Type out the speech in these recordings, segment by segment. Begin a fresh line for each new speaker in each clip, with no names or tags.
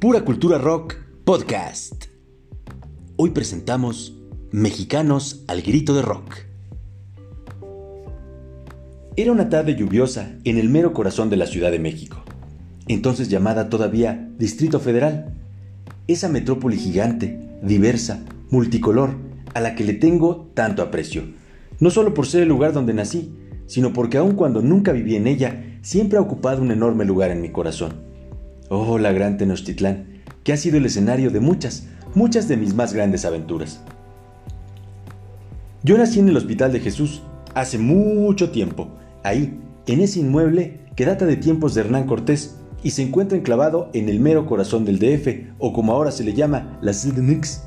Pura Cultura Rock Podcast. Hoy presentamos Mexicanos al Grito de Rock. Era una tarde lluviosa en el mero corazón de la Ciudad de México, entonces llamada todavía Distrito Federal. Esa metrópoli gigante, diversa, multicolor, a la que le tengo tanto aprecio, no solo por ser el lugar donde nací, sino porque aun cuando nunca viví en ella, siempre ha ocupado un enorme lugar en mi corazón. Oh, la gran Tenochtitlán, que ha sido el escenario de muchas, muchas de mis más grandes aventuras. Yo nací en el Hospital de Jesús hace mucho tiempo, ahí, en ese inmueble que data de tiempos de Hernán Cortés y se encuentra enclavado en el mero corazón del DF, o como ahora se le llama, la CDMX.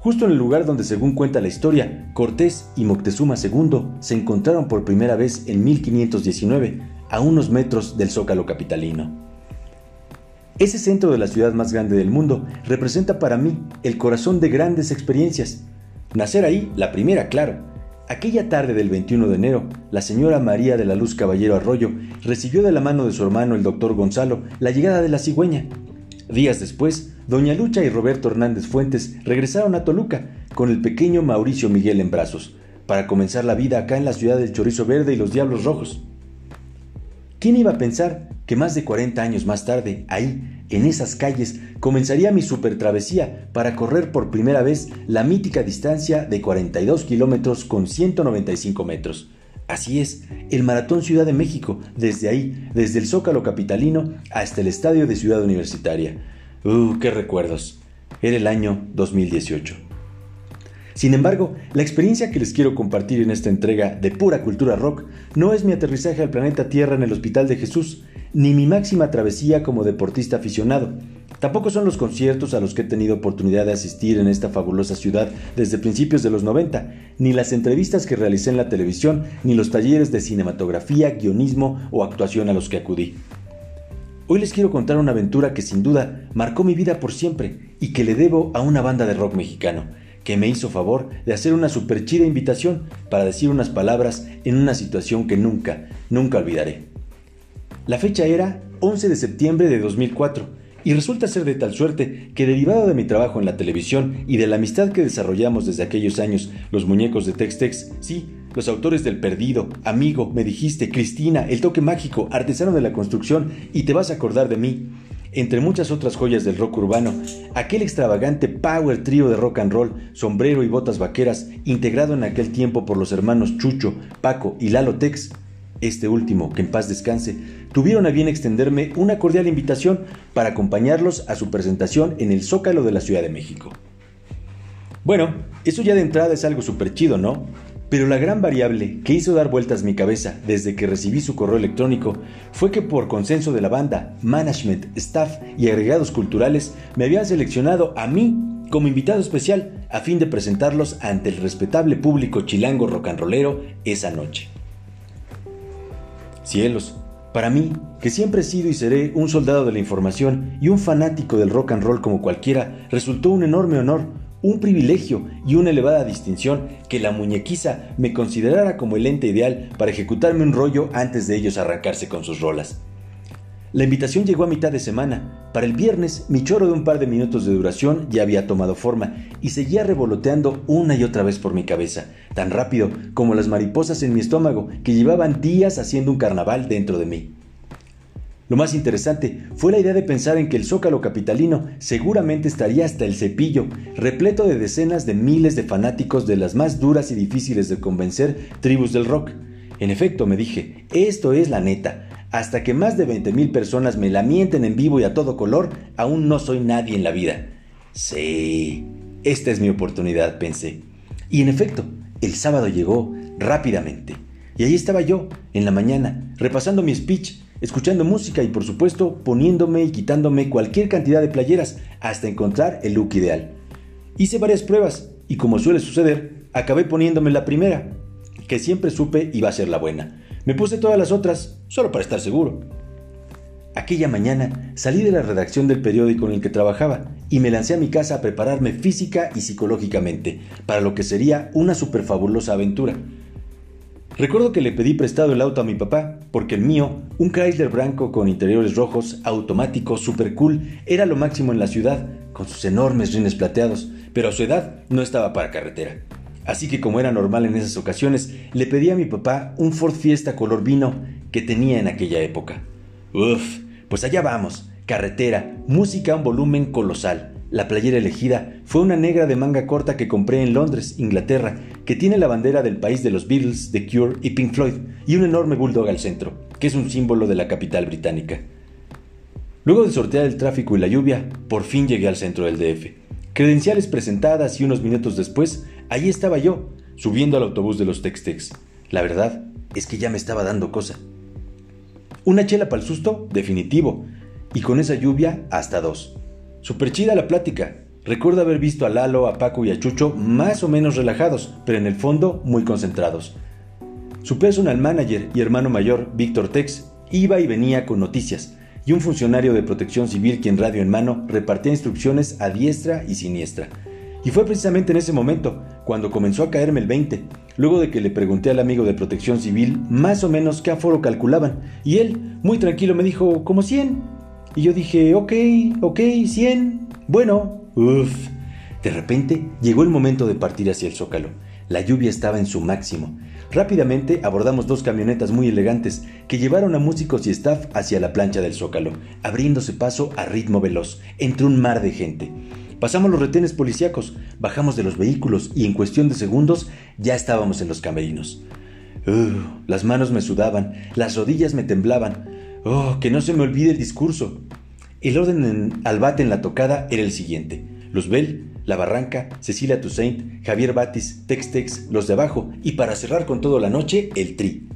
Justo en el lugar donde, según cuenta la historia, Cortés y Moctezuma II se encontraron por primera vez en 1519, a unos metros del Zócalo capitalino. Ese centro de la ciudad más grande del mundo representa para mí el corazón de grandes experiencias. Nacer ahí, la primera, claro. Aquella tarde del 21 de enero, la señora María de la Luz Caballero Arroyo recibió de la mano de su hermano el doctor Gonzalo la llegada de la cigüeña. Días después, doña Lucha y Roberto Hernández Fuentes regresaron a Toluca con el pequeño Mauricio Miguel en brazos, para comenzar la vida acá en la ciudad del Chorizo Verde y los Diablos Rojos. ¿Quién iba a pensar que más de 40 años más tarde, ahí, en esas calles, comenzaría mi super travesía para correr por primera vez la mítica distancia de 42 kilómetros con 195 metros? Así es, el Maratón Ciudad de México, desde ahí, desde el Zócalo Capitalino hasta el Estadio de Ciudad Universitaria. ¡Uh, qué recuerdos! Era el año 2018. Sin embargo, la experiencia que les quiero compartir en esta entrega de pura cultura rock no es mi aterrizaje al planeta Tierra en el Hospital de Jesús, ni mi máxima travesía como deportista aficionado. Tampoco son los conciertos a los que he tenido oportunidad de asistir en esta fabulosa ciudad desde principios de los 90, ni las entrevistas que realicé en la televisión, ni los talleres de cinematografía, guionismo o actuación a los que acudí. Hoy les quiero contar una aventura que sin duda marcó mi vida por siempre y que le debo a una banda de rock mexicano que me hizo favor de hacer una super chida invitación para decir unas palabras en una situación que nunca, nunca olvidaré. La fecha era 11 de septiembre de 2004 y resulta ser de tal suerte que derivado de mi trabajo en la televisión y de la amistad que desarrollamos desde aquellos años los muñecos de Tex Tex, sí, los autores del Perdido, Amigo, Me dijiste, Cristina, El toque mágico, Artesano de la construcción y Te vas a acordar de mí, entre muchas otras joyas del rock urbano, aquel extravagante power trío de rock and roll, sombrero y botas vaqueras, integrado en aquel tiempo por los hermanos Chucho, Paco y Lalo Tex, este último, que en paz descanse, tuvieron a bien extenderme una cordial invitación para acompañarlos a su presentación en el Zócalo de la Ciudad de México. Bueno, eso ya de entrada es algo súper chido, ¿no? Pero la gran variable que hizo dar vueltas mi cabeza desde que recibí su correo electrónico fue que por consenso de la banda, management, staff y agregados culturales me habían seleccionado a mí como invitado especial a fin de presentarlos ante el respetable público chilango rollero esa noche. Cielos, para mí, que siempre he sido y seré un soldado de la información y un fanático del rock and roll como cualquiera, resultó un enorme honor un privilegio y una elevada distinción que la muñequiza me considerara como el ente ideal para ejecutarme un rollo antes de ellos arrancarse con sus rolas. La invitación llegó a mitad de semana. Para el viernes, mi choro de un par de minutos de duración ya había tomado forma y seguía revoloteando una y otra vez por mi cabeza, tan rápido como las mariposas en mi estómago que llevaban días haciendo un carnaval dentro de mí. Lo más interesante fue la idea de pensar en que el zócalo capitalino seguramente estaría hasta el cepillo, repleto de decenas de miles de fanáticos de las más duras y difíciles de convencer tribus del rock. En efecto, me dije, esto es la neta. Hasta que más de 20.000 personas me la mienten en vivo y a todo color, aún no soy nadie en la vida. Sí, esta es mi oportunidad, pensé. Y en efecto, el sábado llegó rápidamente. Y ahí estaba yo, en la mañana, repasando mi speech escuchando música y por supuesto poniéndome y quitándome cualquier cantidad de playeras hasta encontrar el look ideal. Hice varias pruebas y como suele suceder, acabé poniéndome la primera, que siempre supe iba a ser la buena. Me puse todas las otras, solo para estar seguro. Aquella mañana salí de la redacción del periódico en el que trabajaba y me lancé a mi casa a prepararme física y psicológicamente para lo que sería una superfabulosa aventura. Recuerdo que le pedí prestado el auto a mi papá, porque el mío, un Chrysler blanco con interiores rojos, automático, super cool, era lo máximo en la ciudad, con sus enormes rines plateados, pero a su edad no estaba para carretera. Así que como era normal en esas ocasiones, le pedí a mi papá un Ford Fiesta color vino que tenía en aquella época. Uf, pues allá vamos, carretera, música a un volumen colosal. La playera elegida fue una negra de manga corta que compré en Londres, Inglaterra, que tiene la bandera del país de los Beatles, The Cure y Pink Floyd, y un enorme bulldog al centro, que es un símbolo de la capital británica. Luego de sortear el tráfico y la lluvia, por fin llegué al centro del DF. Credenciales presentadas y unos minutos después, allí estaba yo, subiendo al autobús de los Tex-Tex. La verdad es que ya me estaba dando cosa. Una chela para el susto, definitivo, y con esa lluvia hasta dos. Super chida la plática. Recuerdo haber visto a Lalo, a Paco y a Chucho más o menos relajados, pero en el fondo muy concentrados. Su personal manager y hermano mayor, Víctor Tex, iba y venía con noticias, y un funcionario de protección civil quien radio en mano repartía instrucciones a diestra y siniestra. Y fue precisamente en ese momento cuando comenzó a caerme el 20, luego de que le pregunté al amigo de protección civil más o menos qué aforo calculaban, y él, muy tranquilo, me dijo, como 100. Y yo dije, ok, ok, 100. Bueno, uff. De repente llegó el momento de partir hacia el zócalo. La lluvia estaba en su máximo. Rápidamente abordamos dos camionetas muy elegantes que llevaron a músicos y staff hacia la plancha del zócalo, abriéndose paso a ritmo veloz, entre un mar de gente. Pasamos los retenes policíacos, bajamos de los vehículos y en cuestión de segundos ya estábamos en los camerinos. las manos me sudaban, las rodillas me temblaban, Oh, que no se me olvide el discurso. El orden en, al bate en la tocada era el siguiente. Luzbel, La Barranca, Cecilia Toussaint, Javier Batis, Tex Tex, los de abajo y para cerrar con todo la noche, el tri.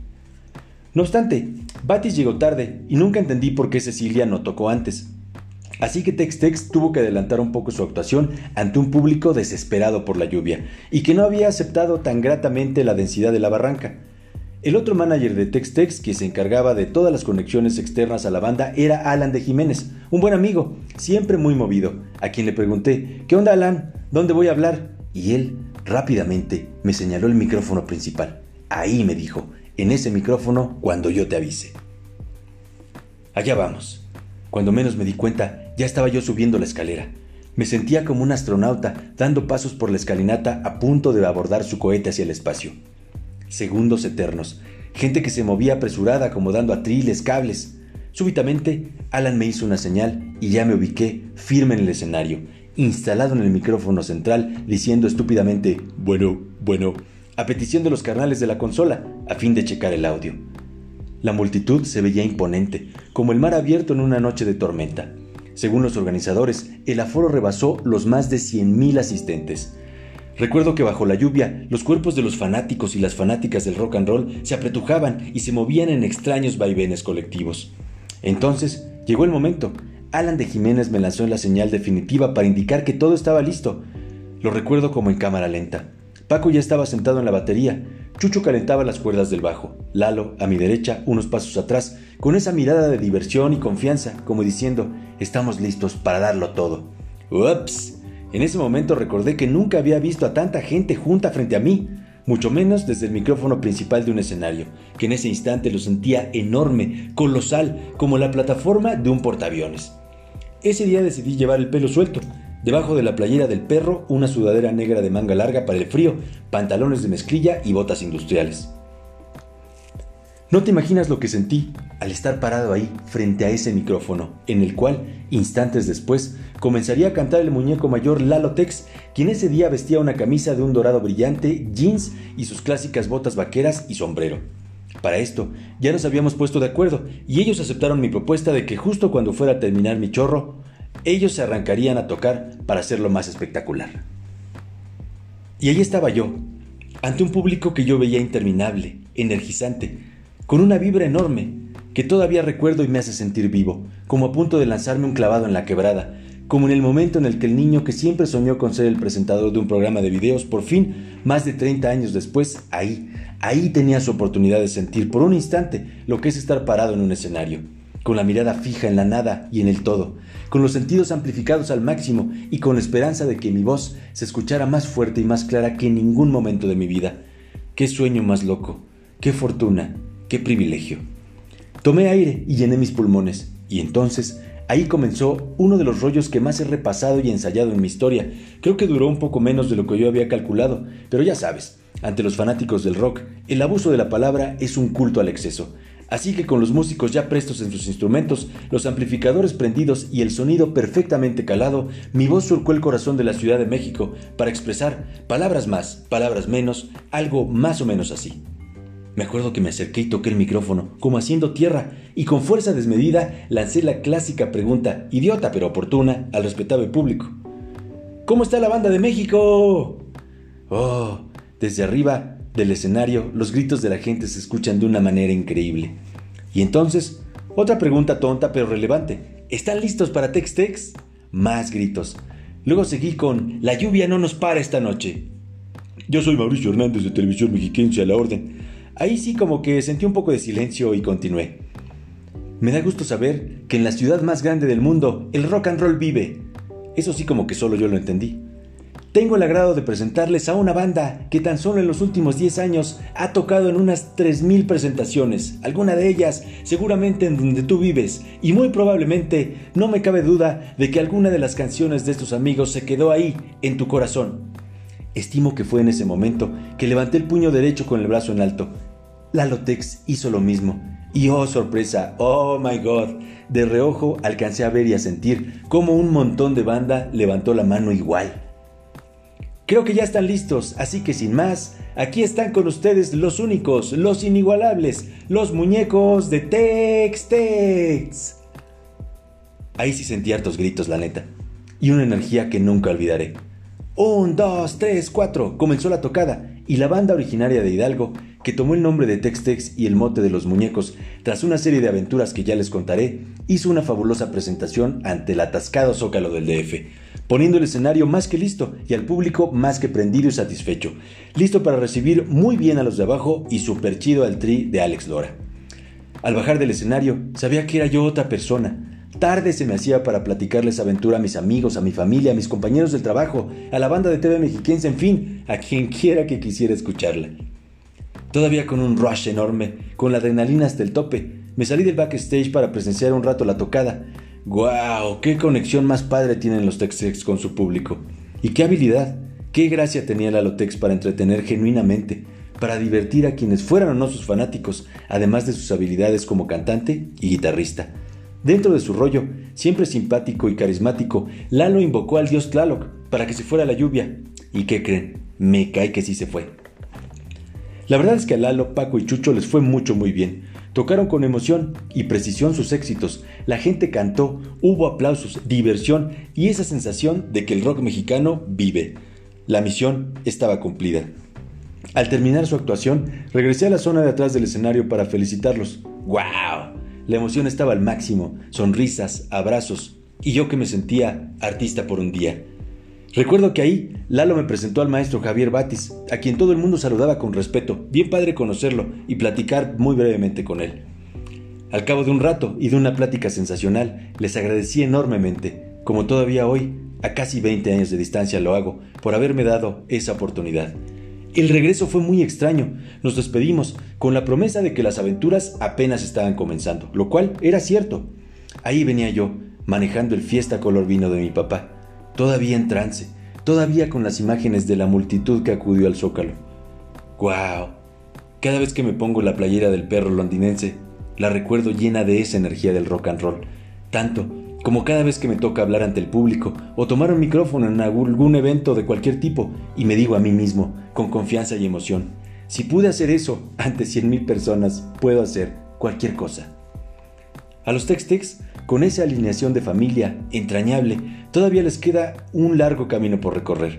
No obstante, Batis llegó tarde y nunca entendí por qué Cecilia no tocó antes. Así que Tex Tex tuvo que adelantar un poco su actuación ante un público desesperado por la lluvia y que no había aceptado tan gratamente la densidad de la barranca. El otro manager de TexTex que se encargaba de todas las conexiones externas a la banda era Alan de Jiménez, un buen amigo, siempre muy movido, a quien le pregunté, ¿qué onda Alan? ¿Dónde voy a hablar? Y él rápidamente me señaló el micrófono principal. Ahí me dijo, en ese micrófono cuando yo te avise. Allá vamos. Cuando menos me di cuenta, ya estaba yo subiendo la escalera. Me sentía como un astronauta dando pasos por la escalinata a punto de abordar su cohete hacia el espacio segundos eternos, gente que se movía apresurada acomodando atriles, cables. Súbitamente, Alan me hizo una señal y ya me ubiqué firme en el escenario, instalado en el micrófono central, diciendo estúpidamente, bueno, bueno, a petición de los carnales de la consola, a fin de checar el audio. La multitud se veía imponente, como el mar abierto en una noche de tormenta. Según los organizadores, el aforo rebasó los más de 100.000 asistentes. Recuerdo que bajo la lluvia los cuerpos de los fanáticos y las fanáticas del rock and roll se apretujaban y se movían en extraños vaivenes colectivos. Entonces llegó el momento. Alan de Jiménez me lanzó la señal definitiva para indicar que todo estaba listo. Lo recuerdo como en cámara lenta. Paco ya estaba sentado en la batería. Chucho calentaba las cuerdas del bajo. Lalo, a mi derecha, unos pasos atrás, con esa mirada de diversión y confianza, como diciendo, estamos listos para darlo todo. ¡Ups! En ese momento recordé que nunca había visto a tanta gente junta frente a mí, mucho menos desde el micrófono principal de un escenario, que en ese instante lo sentía enorme, colosal, como la plataforma de un portaaviones. Ese día decidí llevar el pelo suelto, debajo de la playera del perro una sudadera negra de manga larga para el frío, pantalones de mezclilla y botas industriales. No te imaginas lo que sentí al estar parado ahí frente a ese micrófono, en el cual, instantes después, comenzaría a cantar el muñeco mayor Lalo Tex, quien ese día vestía una camisa de un dorado brillante, jeans y sus clásicas botas vaqueras y sombrero. Para esto, ya nos habíamos puesto de acuerdo y ellos aceptaron mi propuesta de que justo cuando fuera a terminar mi chorro, ellos se arrancarían a tocar para hacerlo más espectacular. Y ahí estaba yo, ante un público que yo veía interminable, energizante, con una vibra enorme, que todavía recuerdo y me hace sentir vivo, como a punto de lanzarme un clavado en la quebrada, como en el momento en el que el niño que siempre soñó con ser el presentador de un programa de videos, por fin, más de 30 años después, ahí, ahí tenía su oportunidad de sentir por un instante lo que es estar parado en un escenario, con la mirada fija en la nada y en el todo, con los sentidos amplificados al máximo y con la esperanza de que mi voz se escuchara más fuerte y más clara que en ningún momento de mi vida. ¡Qué sueño más loco! qué fortuna, qué privilegio. Tomé aire y llené mis pulmones, y entonces ahí comenzó uno de los rollos que más he repasado y ensayado en mi historia. Creo que duró un poco menos de lo que yo había calculado, pero ya sabes, ante los fanáticos del rock, el abuso de la palabra es un culto al exceso. Así que con los músicos ya prestos en sus instrumentos, los amplificadores prendidos y el sonido perfectamente calado, mi voz surcó el corazón de la Ciudad de México para expresar palabras más, palabras menos, algo más o menos así. Me acuerdo que me acerqué y toqué el micrófono, como haciendo tierra, y con fuerza desmedida lancé la clásica pregunta, idiota pero oportuna, al respetable público. ¿Cómo está la banda de México? Oh, desde arriba del escenario, los gritos de la gente se escuchan de una manera increíble. Y entonces, otra pregunta tonta pero relevante. ¿Están listos para Tex-Tex? Más gritos. Luego seguí con La lluvia no nos para esta noche. Yo soy Mauricio Hernández de Televisión Mexiquense a la orden. Ahí sí como que sentí un poco de silencio y continué. Me da gusto saber que en la ciudad más grande del mundo el rock and roll vive. Eso sí como que solo yo lo entendí. Tengo el agrado de presentarles a una banda que tan solo en los últimos 10 años ha tocado en unas 3.000 presentaciones, alguna de ellas seguramente en donde tú vives, y muy probablemente no me cabe duda de que alguna de las canciones de estos amigos se quedó ahí, en tu corazón. Estimo que fue en ese momento que levanté el puño derecho con el brazo en alto. Lalotex hizo lo mismo, y oh sorpresa, oh my god, de reojo alcancé a ver y a sentir cómo un montón de banda levantó la mano igual. Creo que ya están listos, así que sin más, aquí están con ustedes los únicos, los inigualables, los muñecos de Tex Tex. Ahí sí sentí hartos gritos, la neta, y una energía que nunca olvidaré. Un, dos, tres, cuatro, comenzó la tocada, y la banda originaria de Hidalgo, que tomó el nombre de Tex Tex y el mote de los muñecos, tras una serie de aventuras que ya les contaré, hizo una fabulosa presentación ante el atascado zócalo del DF poniendo el escenario más que listo y al público más que prendido y satisfecho, listo para recibir muy bien a los de abajo y super chido al tri de Alex Lora. Al bajar del escenario, sabía que era yo otra persona. Tarde se me hacía para platicarles aventura a mis amigos, a mi familia, a mis compañeros del trabajo, a la banda de TV mexiquense, en fin, a quien quiera que quisiera escucharla. Todavía con un rush enorme, con la adrenalina hasta el tope, me salí del backstage para presenciar un rato la tocada, ¡Guau! ¡Qué conexión más padre tienen los Tex-Tex con su público! Y qué habilidad, qué gracia tenía la Lotex para entretener genuinamente, para divertir a quienes fueran o no sus fanáticos, además de sus habilidades como cantante y guitarrista. Dentro de su rollo, siempre simpático y carismático, Lalo invocó al dios Tlaloc para que se fuera la lluvia. ¿Y qué creen? Me cae que sí se fue. La verdad es que a Lalo, Paco y Chucho les fue mucho muy bien. Tocaron con emoción y precisión sus éxitos, la gente cantó, hubo aplausos, diversión y esa sensación de que el rock mexicano vive. La misión estaba cumplida. Al terminar su actuación, regresé a la zona de atrás del escenario para felicitarlos. ¡Wow! La emoción estaba al máximo, sonrisas, abrazos, y yo que me sentía artista por un día. Recuerdo que ahí Lalo me presentó al maestro Javier Batis, a quien todo el mundo saludaba con respeto, bien padre conocerlo y platicar muy brevemente con él. Al cabo de un rato y de una plática sensacional, les agradecí enormemente, como todavía hoy, a casi 20 años de distancia lo hago, por haberme dado esa oportunidad. El regreso fue muy extraño. Nos despedimos con la promesa de que las aventuras apenas estaban comenzando, lo cual era cierto. Ahí venía yo, manejando el fiesta color vino de mi papá todavía en trance, todavía con las imágenes de la multitud que acudió al zócalo. ¡Guau! Cada vez que me pongo la playera del perro londinense, la recuerdo llena de esa energía del rock and roll, tanto como cada vez que me toca hablar ante el público o tomar un micrófono en algún evento de cualquier tipo y me digo a mí mismo, con confianza y emoción, si pude hacer eso ante 100.000 personas, puedo hacer cualquier cosa. A los Tex-Tex con esa alineación de familia entrañable, todavía les queda un largo camino por recorrer,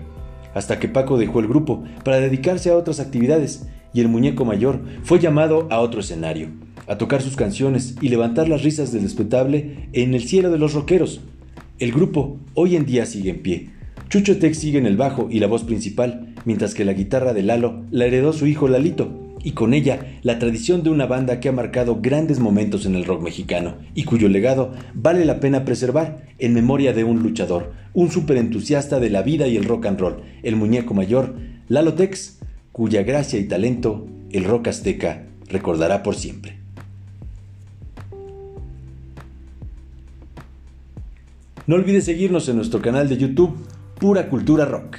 hasta que Paco dejó el grupo para dedicarse a otras actividades y el muñeco mayor fue llamado a otro escenario, a tocar sus canciones y levantar las risas del espectable en el cielo de los rockeros. El grupo hoy en día sigue en pie. Chucho Tex sigue en el bajo y la voz principal, mientras que la guitarra de Lalo la heredó su hijo Lalito, y con ella la tradición de una banda que ha marcado grandes momentos en el rock mexicano y cuyo legado vale la pena preservar en memoria de un luchador, un entusiasta de la vida y el rock and roll, el muñeco mayor, Lalo Tex, cuya gracia y talento el rock azteca recordará por siempre. No olvides seguirnos en nuestro canal de YouTube, Pura Cultura Rock.